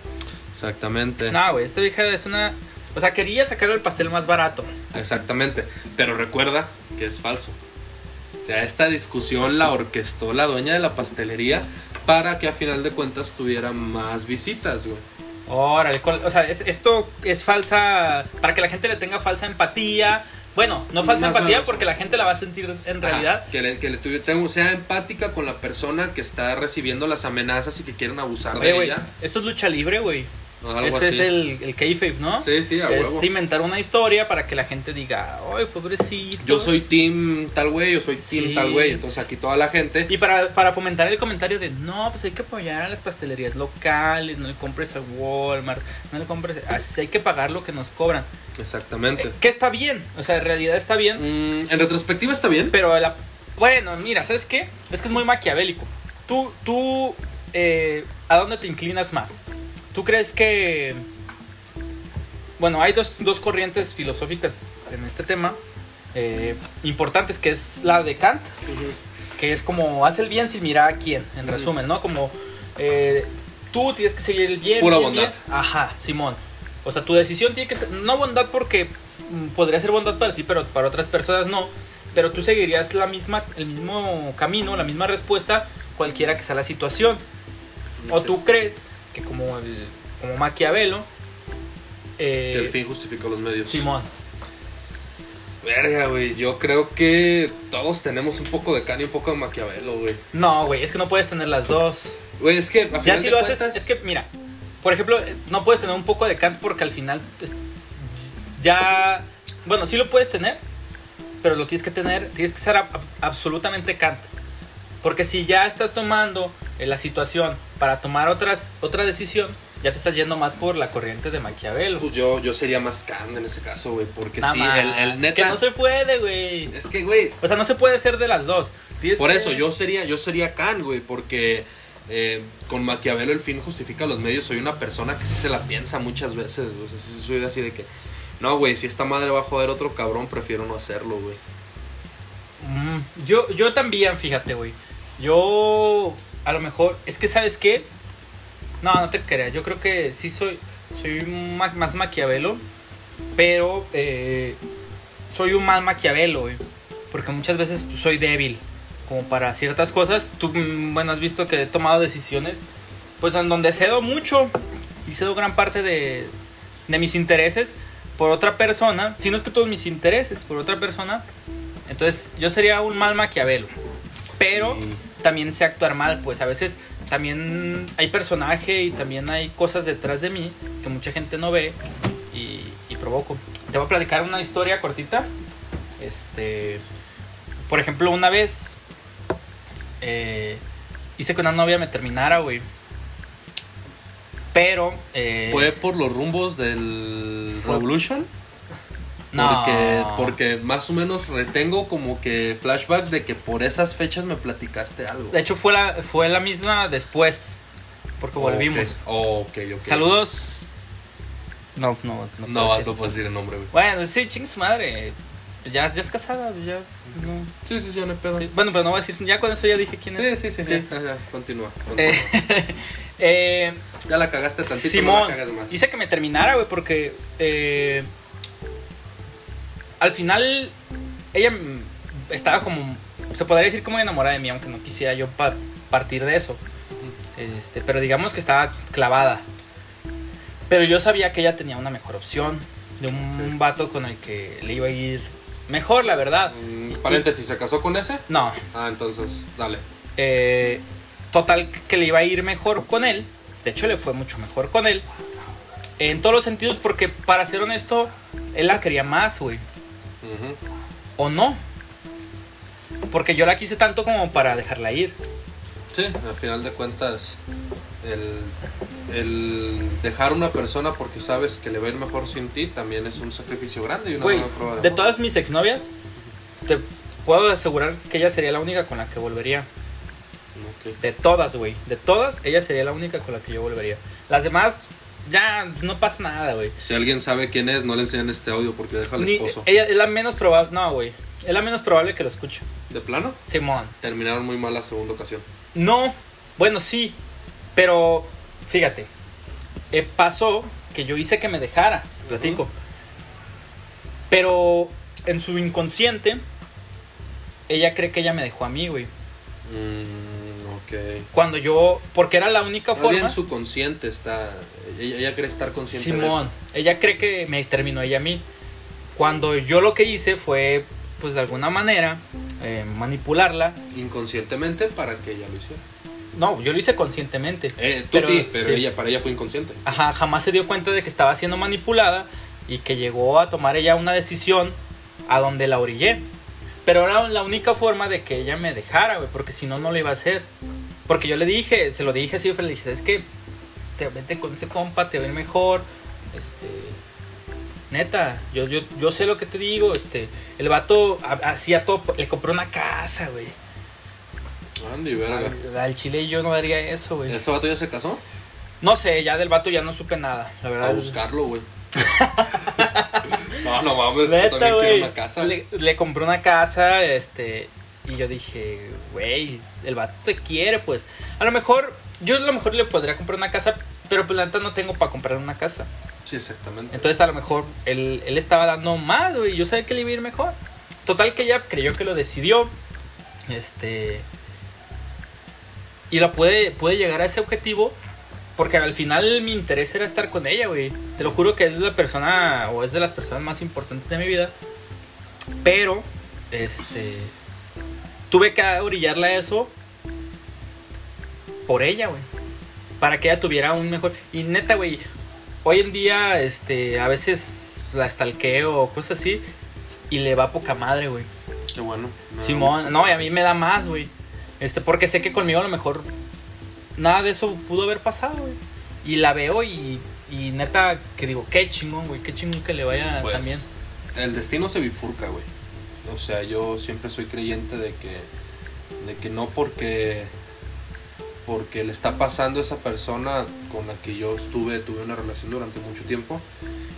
Exactamente. No, güey, esta hija es una. O sea, quería sacar el pastel más barato. Exactamente. Pero recuerda que es falso. O sea, esta discusión la orquestó la dueña de la pastelería para que a final de cuentas tuviera más visitas, güey. Órale, o sea, es- esto es falsa. Para que la gente le tenga falsa empatía. Bueno, no falsa Más empatía porque la gente la va a sentir en realidad. Ajá, que le, que le tenga- sea empática con la persona que está recibiendo las amenazas y que quieren abusar Oye, de ella. esto es lucha libre, güey. O algo Ese así. es el, el kayfabe, ¿no? Sí, sí, a es huevo. inventar una historia para que la gente diga, ay, pobrecito. Yo soy team tal güey, yo soy team Sí. tal güey. Entonces aquí toda la gente. Y para, para fomentar el comentario de, no, pues hay que apoyar a las pastelerías locales, no le compres a Walmart, no le compres, así hay que pagar lo que nos cobran. Exactamente. Eh, que está bien, o sea, en realidad está bien, Mm, en retrospectiva está bien. pero la, bueno, mira, ¿sabes qué? Es que es muy maquiavélico. Tú, tú, eh, ¿a dónde te inclinas más? ¿Tú crees que... Bueno, hay dos, dos corrientes filosóficas en este tema eh, importantes, que es la de Kant, que es como haz el bien sin mirar a quién, en resumen, ¿no? Como eh, tú tienes que seguir el bien. Pura bien, bondad. bien. Ajá, Simón. O O sea, tu decisión tiene que ser, no bondad porque mm, podría ser bondad para ti, pero para otras personas no. Pero tú seguirías la misma, el mismo camino, la misma respuesta, cualquiera que sea la situación. O tú crees que como, el, como Maquiavelo, eh, Que el fin justifica los medios. Simón, Verga, güey. Yo creo que todos tenemos un poco de Kant y un poco de Maquiavelo, güey. no, güey, es que no puedes tener las dos. Güey, es que a Ya final si de lo haces, es que mira, por ejemplo, eh, no puedes tener un poco de Kant porque al final es- ya, bueno, sí lo puedes tener, pero lo tienes que tener, tienes que ser ab- absolutamente Kant. Porque si ya estás tomando eh, la situación para tomar otras, otra decisión, ya te estás yendo más por la corriente de Maquiavelo. Pues yo, yo sería más Kant en ese caso, güey. Porque sí, más, el, el neta. Que no se puede, güey. Es que, güey. O sea, no se puede ser de las dos. Tienes Por que- eso, yo sería, yo sería Kant, güey. Porque eh, con Maquiavelo el fin justifica los medios. Soy una persona que sí se la piensa muchas veces. O sea, sí soy así de que. No, güey, si esta madre va a joder otro cabrón, prefiero no hacerlo, güey. Mm, yo, yo también, fíjate, güey. Yo, a lo mejor, es que, ¿sabes qué? No, no te creas. Yo creo que sí soy, soy ma- más maquiavelo, pero eh, soy un mal maquiavelo. Porque muchas veces pues, soy débil, como para ciertas cosas. Tú, mm, bueno, has visto que he tomado decisiones, pues en donde cedo mucho y cedo gran parte de, de mis intereses por otra persona. Si no es que todos mis intereses, por otra persona. Entonces, yo sería un mal maquiavelo. Pero también sé actuar mal, pues a veces también hay personaje y también hay cosas detrás de mí que mucha gente no ve y, y provoco. Te voy a platicar una historia cortita. Este, por ejemplo, una vez eh, hice que una novia me terminara, güey. Pero eh, ¿Fue por los rumbos del Fue- Revolution? No. Porque, porque más o menos retengo como que flashback de que por esas fechas me platicaste algo. De hecho fue la fue la misma después porque volvimos. Oh, ok, ok. Saludos. No, no, no. No, puedo no, decir. puedes decir el nombre, güey. Bueno, sí, ching su madre. Pues Ya, ya es casada, ya. No. Sí, sí, sí, no hay pedo. Sí, Bueno, pero no voy a decir. Ya con eso ya dije quién Sí, es. sí, sí, sí. Ajá, continúa. continúa. Eh, [LAUGHS] eh, ya la cagaste tantito, no Simón, la cagas más. hice que me terminara, güey, porque eh, al final ella estaba como, se podría decir como enamorada de mí, aunque no quisiera yo pa- partir de eso. Este, pero digamos que estaba clavada. Pero yo sabía que ella tenía una mejor opción, de un vato con el que le iba a ir mejor, la verdad. Mm, paréntesis, ¿se casó con ese? No, Ah, entonces, dale. eh, total que le iba a ir mejor con él. De hecho, le fue mucho mejor con él. En todos los sentidos, porque para ser honesto, él la quería más, güey. O no. Porque yo la quise tanto como para dejarla ir. Sí, al final de cuentas, el, el dejar a una persona porque sabes que le va a ir mejor sin ti también es un sacrificio grande y una Güey, buena prueba de, de todas mis exnovias, te puedo asegurar que ella sería la única con la que volvería. De todas, güey. De todas, ella sería la única con la que yo volvería. Las demás, ya no pasa nada, güey. Si alguien sabe quién es, no le enseñan este audio porque deja al Ni- esposo. Ella es la menos probable. No, güey. Es la menos probable que lo escuche. ¿De plano? Simón. Terminaron muy mal la segunda ocasión. No, bueno, sí. Pero, fíjate. eh, pasó que yo hice que me dejara. Te platico. Pero en su inconsciente, ella cree que ella me dejó a mí, güey. Mm, ok. Cuando yo. Porque era la única Más forma. bien su consciente está. Ella, ella cree estar consciente de Simón, eso. ella cree que me terminó ella a mí. Cuando yo lo que hice fue, pues de alguna manera, eh, manipularla. Inconscientemente para que ella lo hiciera. No, yo lo hice conscientemente. Eh, tú Pero- sí, pero sí. ella para ella fue inconsciente. Ajá, jamás se dio cuenta de que estaba siendo manipulada y que llegó a tomar ella una decisión a donde la orillé. Pero era la única forma de que ella me dejara, güey, porque si no, no lo iba a hacer. Porque yo le dije, se lo dije así, le dije, es que te vete con ese compa, te va a ir mejor. Este. Neta, yo, yo, yo sé lo que te digo. Este, el vato ha- hacía todo, le compró una casa, güey. Andy, verga. Al, al chile yo no haría eso, güey. ¿Ese vato ya se casó? No sé, ya del vato ya no supe nada, la verdad. A buscarlo, güey. [LAUGHS] no, no mames, yo Neta, también quiero una casa. Le, le compré una casa, este, y yo dije, güey, el vato te quiere, pues. A lo mejor, yo a lo mejor le podría comprar una casa, pero pues la neta no tengo para comprar una casa. Sí, exactamente. Entonces a lo mejor él, él estaba dando más, güey. Yo sabía que le iba a ir mejor. Total que ella creyó que lo decidió. Este. Y la puede, puede llegar a ese objetivo. Porque al final mi interés era estar con ella, güey. Te lo juro que es la persona. O es de las personas más importantes de mi vida. Pero. Este. Tuve que orillarla a eso. Por ella, güey. Para que ella tuviera un mejor. Y neta, güey. Hoy en día, este. A veces la stalkeo o cosas así. Y le va poca madre, güey. Qué bueno. Simón, no, y a mí me da más, güey. Este, porque sé que conmigo a lo mejor nada de eso pudo haber pasado, güey. Y la veo y, y neta que digo, qué chingón, güey, qué chingón que le vaya Pues, también. El destino se bifurca, güey. O sea, yo siempre soy creyente de que, de que no porque, porque le está pasando a esa persona con la que yo estuve, tuve una relación durante mucho tiempo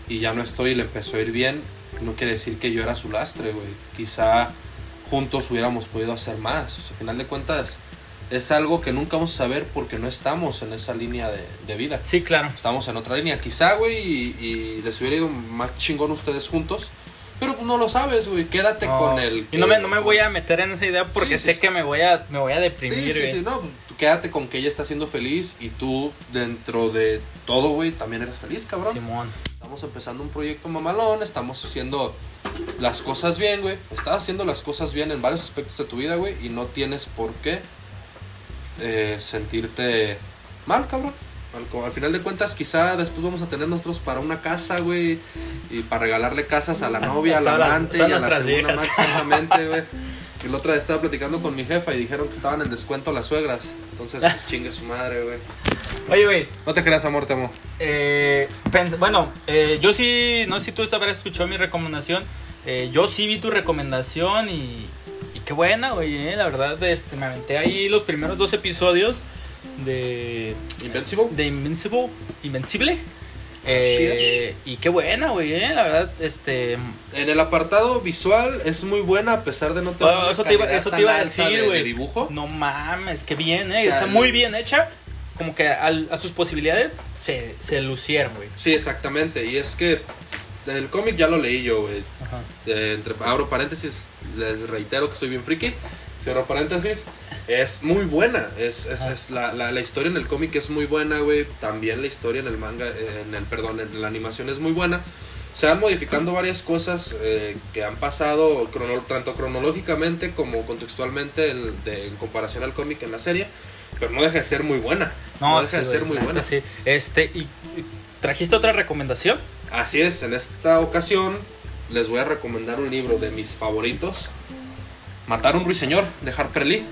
y ya no estoy y le empezó a ir bien, no quiere decir que yo era su lastre, güey. Quizá juntos hubiéramos podido hacer más. O sea, a final de cuentas, es algo que nunca vamos a saber porque no estamos en esa línea de, de vida. Sí, claro. Estamos en otra línea, quizá, güey, y, y les hubiera ido más chingón ustedes juntos. Pero pues no lo sabes, güey. Quédate No, con el. y no me, no me voy a meter en esa idea porque Sí, sé sí, que me voy a, me voy a Sí, deprimir, sí, güey. sí. No, pues quédate con que ella está siendo feliz y tú, dentro de todo, güey, también eres feliz, cabrón. Simón. Estamos empezando un proyecto mamalón, estamos haciendo las cosas bien, güey. Estás haciendo las cosas bien en varios aspectos de tu vida, güey, y no tienes por qué eh, sentirte mal, cabrón. Al, final de cuentas, quizá después vamos a tener nosotros para una casa, güey, y para regalarle casas a la [LAUGHS] novia, al Todas las- amante y a la segunda más exactamente, [LAUGHS] güey. Y la otra vez estaba platicando con mi jefa y dijeron que estaban en descuento las suegras. Entonces, pues [LAUGHS] chingue su madre, güey. Oye, güey, No te creas, amor, te amo. Eh, bueno, eh, yo sí, no sé si tú habrás escuchado mi recomendación. Eh, yo sí vi tu recomendación y, y qué buena, güey. eh, la verdad, este, me aventé ahí los primeros dos episodios de, Invincible. de Invincible. Invencible. Eh, y qué buena, güey. eh, la verdad, este. En el apartado visual es muy buena a pesar de no tener una eso te iba, eso te iba a decir, de- güey. de dibujo. No mames, qué bien, eh. O sea, Está el- muy bien hecha. Como que al- a sus posibilidades se, se lucieron, güey. Sí, exactamente. Y es que el cómic ya lo leí yo, güey. Eh, entre, abro paréntesis, les reitero que soy bien friki. Cierro paréntesis. Es muy buena. Es, es, Ajá. es la, la, la historia en el cómic es muy buena, güey. También la historia en el manga, eh, en el perdón, en la animación es muy buena. Se van modificando varias cosas eh, que han pasado crono- tanto cronológicamente como contextualmente en, de- en comparación al cómic en la serie. Pero no deja de ser muy buena. No, deja de sí, ser güey, muy buena. sí. Este, y, y- ¿trajiste otra recomendación? Así es, en esta ocasión les voy a recomendar un libro de mis favoritos. Matar a un ruiseñor de Harper Lee,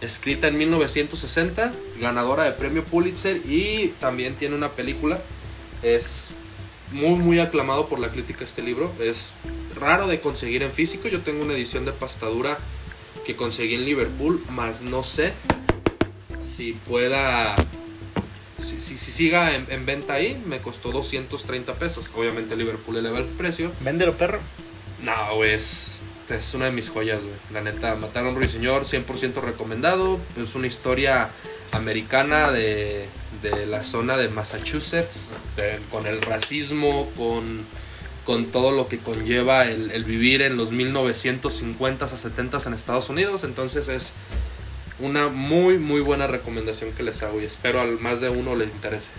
escrita en 1960, ganadora de premio Pulitzer y también tiene una película. Es muy muy aclamado por la crítica este libro. Es raro de conseguir en físico. Yo tengo una edición de pastadura que conseguí en Liverpool, más no sé si pueda si, si, si siga en, en venta ahí, me costó 230 pesos. Obviamente Liverpool eleva el precio. Véndelo, perro. No, es, es una de mis joyas, güey. La neta, Matar a un ruiseñor, 100% recomendado. Es una historia americana de, de la zona de Massachusetts, de- con el racismo, con, con todo lo que conlleva el, el vivir en los 1950s a 70s en Estados Unidos. Entonces es una muy, muy buena recomendación que les hago y espero al más de uno les interese.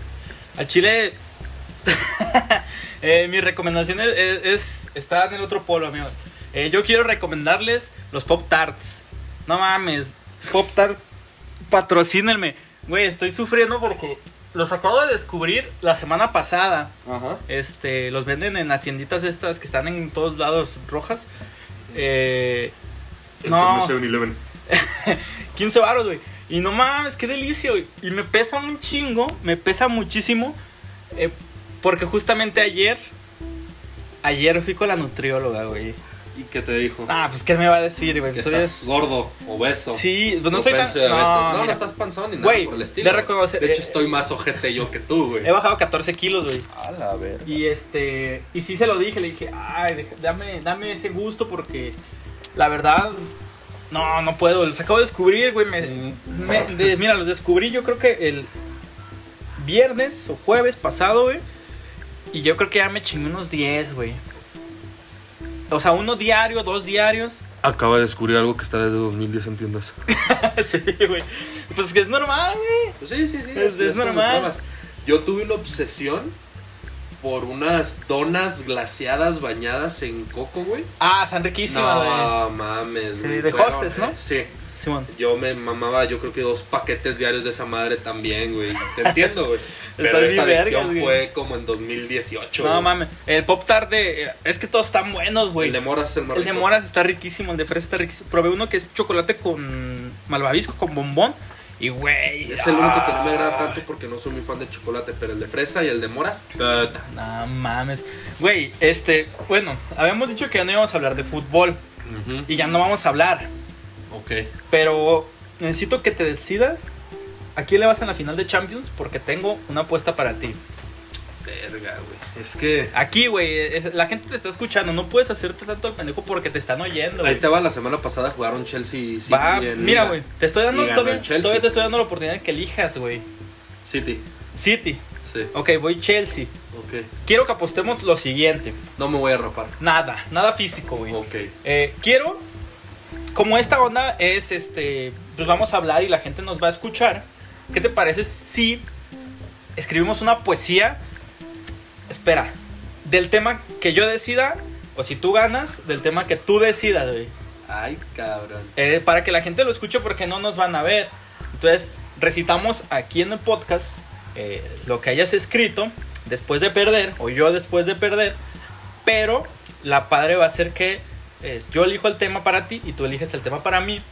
Al chile. [LAUGHS] eh, mi recomendación es- es- está en el otro polo, amigos. Eh, yo quiero recomendarles los Pop Tarts. No mames, Pop Tarts, patrocínenme. Güey, estoy sufriendo porque los acabo de descubrir la semana pasada. Ajá. Este, los venden en las tienditas estas que están en todos lados rojas. Eh, no, 15 baros, [LAUGHS] güey. Y no mames, qué delicia, güey. Y me pesa un chingo, me pesa muchísimo. eh, porque justamente ayer, ayer fui con la nutrióloga, güey. ¿Y qué te dijo? Ah, pues, ¿qué me va a decir, güey? que Soy- estás gordo, obeso. Sí, pues no estoy tan... No, no, mira, estás panzón ni nada Güey, por el estilo. de reconocer- De hecho, eh, estoy más ojete yo que tú, güey. He bajado 14 kilos, güey. A la verga. Y este, y sí se lo dije, le dije, ay, dame, dame ese gusto porque la verdad, no, no puedo. Los acabo de descubrir, güey. me- me- de- mira, los descubrí yo creo que el viernes o jueves pasado, güey. Y yo creo que ya me chingué unos 10, güey. O sea, uno diario, dos diarios. [LAUGHS] Acaba de descubrir algo que está desde 2010 en tiendas. sí, güey. Pues que es normal, güey. Pues sí, sí, sí. Es- normal. Yo tuve una obsesión por unas donas glaciadas bañadas en coco, güey. Ah, están riquísimas, güey. No mames, Sí, güey. de Fueron, Hostess, ¿no? eh, Sí. Yo me mamaba, yo creo que dos paquetes diarios de esa madre también, güey. Te entiendo, güey. [LAUGHS] Pero esa adicción vergas, güey. fue como en 2018. No mames. El Pop Tart de. Es que todos están buenos, güey. El de moras es el más El de moras está riquísimo, el de fresa está riquísimo. Probé uno que es chocolate con malvavisco, con bombón. Y, güey. Es el único que no me agrada tanto porque no soy muy fan del chocolate, pero el de fresa y el de moras. No mames. Güey, este. Bueno, habíamos dicho que ya no íbamos a hablar de fútbol. Y ya no vamos a hablar. Ok. Pero necesito que te decidas a quién le vas en la final de Champions porque tengo una apuesta para ti. Verga, güey. Es que. Aquí, güey, la gente te está escuchando. No puedes hacerte tanto al pendejo porque te están oyendo. Ahí te va, la semana pasada jugaron Chelsea y City. Va, en mira, güey, te estoy dando todavía te estoy dando la oportunidad de que elijas, güey. City. City. Sí. Ok, voy Chelsea. Ok. Quiero que apostemos lo siguiente. No me voy a rapar. Nada, nada físico, güey. Ok. Eh, quiero, como esta onda es, este, pues vamos a hablar y la gente nos va a escuchar. ¿Qué te parece si escribimos una poesía? Espera, del tema que yo decida, o si tú ganas, del tema que tú decidas, güey. Ay, cabrón. Eh, para que la gente lo escuche porque no nos van a ver. Entonces, recitamos aquí en el podcast eh, lo que hayas escrito después de perder, o yo después de perder, pero la padre va a ser que eh, yo elijo el tema para ti y tú eliges el tema para mí.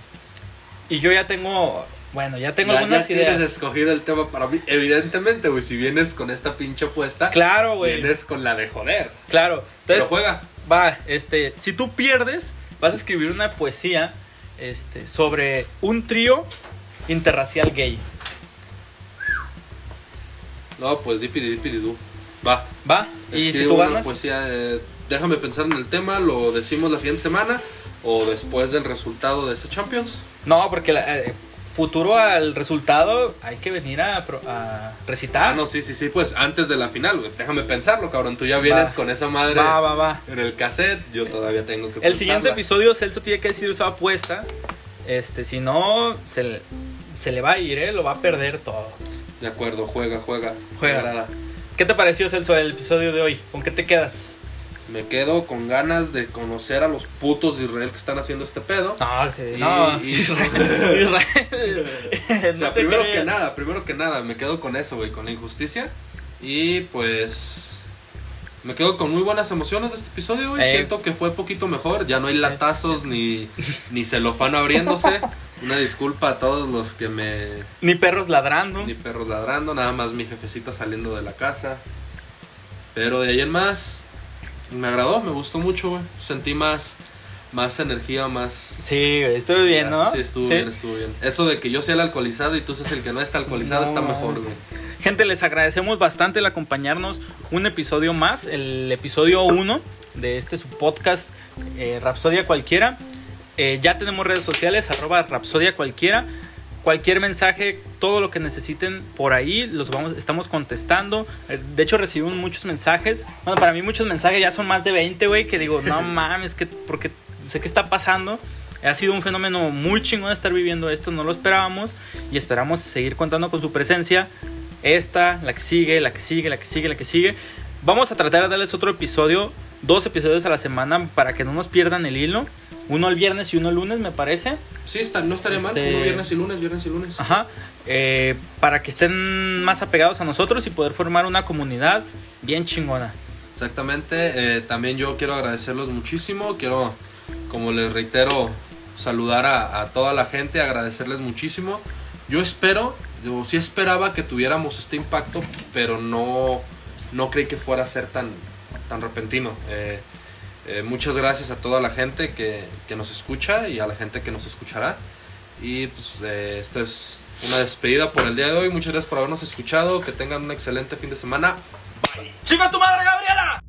Y yo ya tengo, bueno, ya tengo ya, algunas ya ideas. tienes escogido el tema para mí. Evidentemente, güey, si vienes con esta pinche apuesta, Claro, güey. vienes con la de joder. Claro. Pero Entonces, juega. va, este, si tú pierdes, vas a escribir una poesía este, sobre un trío interracial gay. No, pues dipidi dipidi du. Va. ¿Va? Y si tú una ganas, poesía, eh, déjame pensar en el tema, lo decimos la siguiente semana o después del resultado de este Champions. no, porque la- eh, futuro al resultado hay que venir a, recitar. Ah, no, sí, sí, sí, pues antes de la final, güey. Déjame pensarlo, cabrón. Tú ya vienes Va. con esa madre Va, va, va. en el cassette. Yo todavía tengo que El siguiente episodio Celso tiene que decir su apuesta. Este, si no, se, le- se le va a ir, ¿eh? Lo va a perder todo. De acuerdo, juega, juega. Juega. ¿Qué te pareció, Celso, el episodio de hoy? ¿Con qué te quedas? Me quedo con ganas de conocer a los putos de Israel que están haciendo este pedo. No, que- Y- no. y- [LAUGHS] [LAUGHS] Israel. O sea, No primero que nada, primero que nada, me quedo con eso, güey, con la injusticia. Y pues. Me quedo con muy buenas emociones de este episodio, güey. Eh. Siento que fue poquito mejor. Ya no hay latazos ni, [LAUGHS] ni celofán abriéndose. Una disculpa a todos los que me. Ni perros ladrando. Ni perros ladrando, nada más mi jefecita saliendo de la casa. Pero de ahí en más, me agradó, me gustó mucho, güey. Sentí más, más energía, más. Sí, estuvo bien, ¿no? Sí, estuvo bien, estuvo bien. Eso de que yo sea el alcoholizado y tú seas el que no está alcoholizado No. está mejor, güey. Gente, les agradecemos bastante el acompañarnos un episodio más, el episodio 1 de este su podcast eh, Rapsodia Cualquiera. Eh, ya tenemos redes sociales, arroba Rapsodia Cualquiera. Cualquier mensaje, todo lo que necesiten por ahí, los vamos, estamos contestando. Eh, De hecho, recibimos muchos mensajes. Bueno, para mí muchos mensajes ya son más de 20, güey, que digo, no mames, que porque sé qué está pasando. Ha sido un fenómeno muy chingón estar viviendo esto, no lo esperábamos y esperamos seguir contando con su presencia. Esta, la que sigue, la que sigue, la que sigue, la que sigue. Vamos a tratar de darles otro episodio, dos episodios a la semana para que no nos pierdan el hilo. Uno el viernes y uno el lunes, me parece. Sí, está, no estaría mal. Este- Uno viernes y lunes, viernes y lunes. Ajá. Eh, para que estén más apegados a nosotros y poder formar una comunidad bien chingona. Exactamente. eh, también yo quiero agradecerlos muchísimo. Quiero, como les reitero, saludar a, a toda la gente, agradecerles muchísimo. Yo espero, yo sí esperaba que tuviéramos este impacto, pero no, no creí que fuera a ser tan, tan repentino. Eh, eh, muchas gracias a toda la gente que, que nos escucha y a la gente que nos escuchará. Y pues, eh, esta es una despedida por el día de hoy. Muchas gracias por habernos escuchado. Que tengan un excelente fin de semana. ¡Chinga tu madre, Gabriela!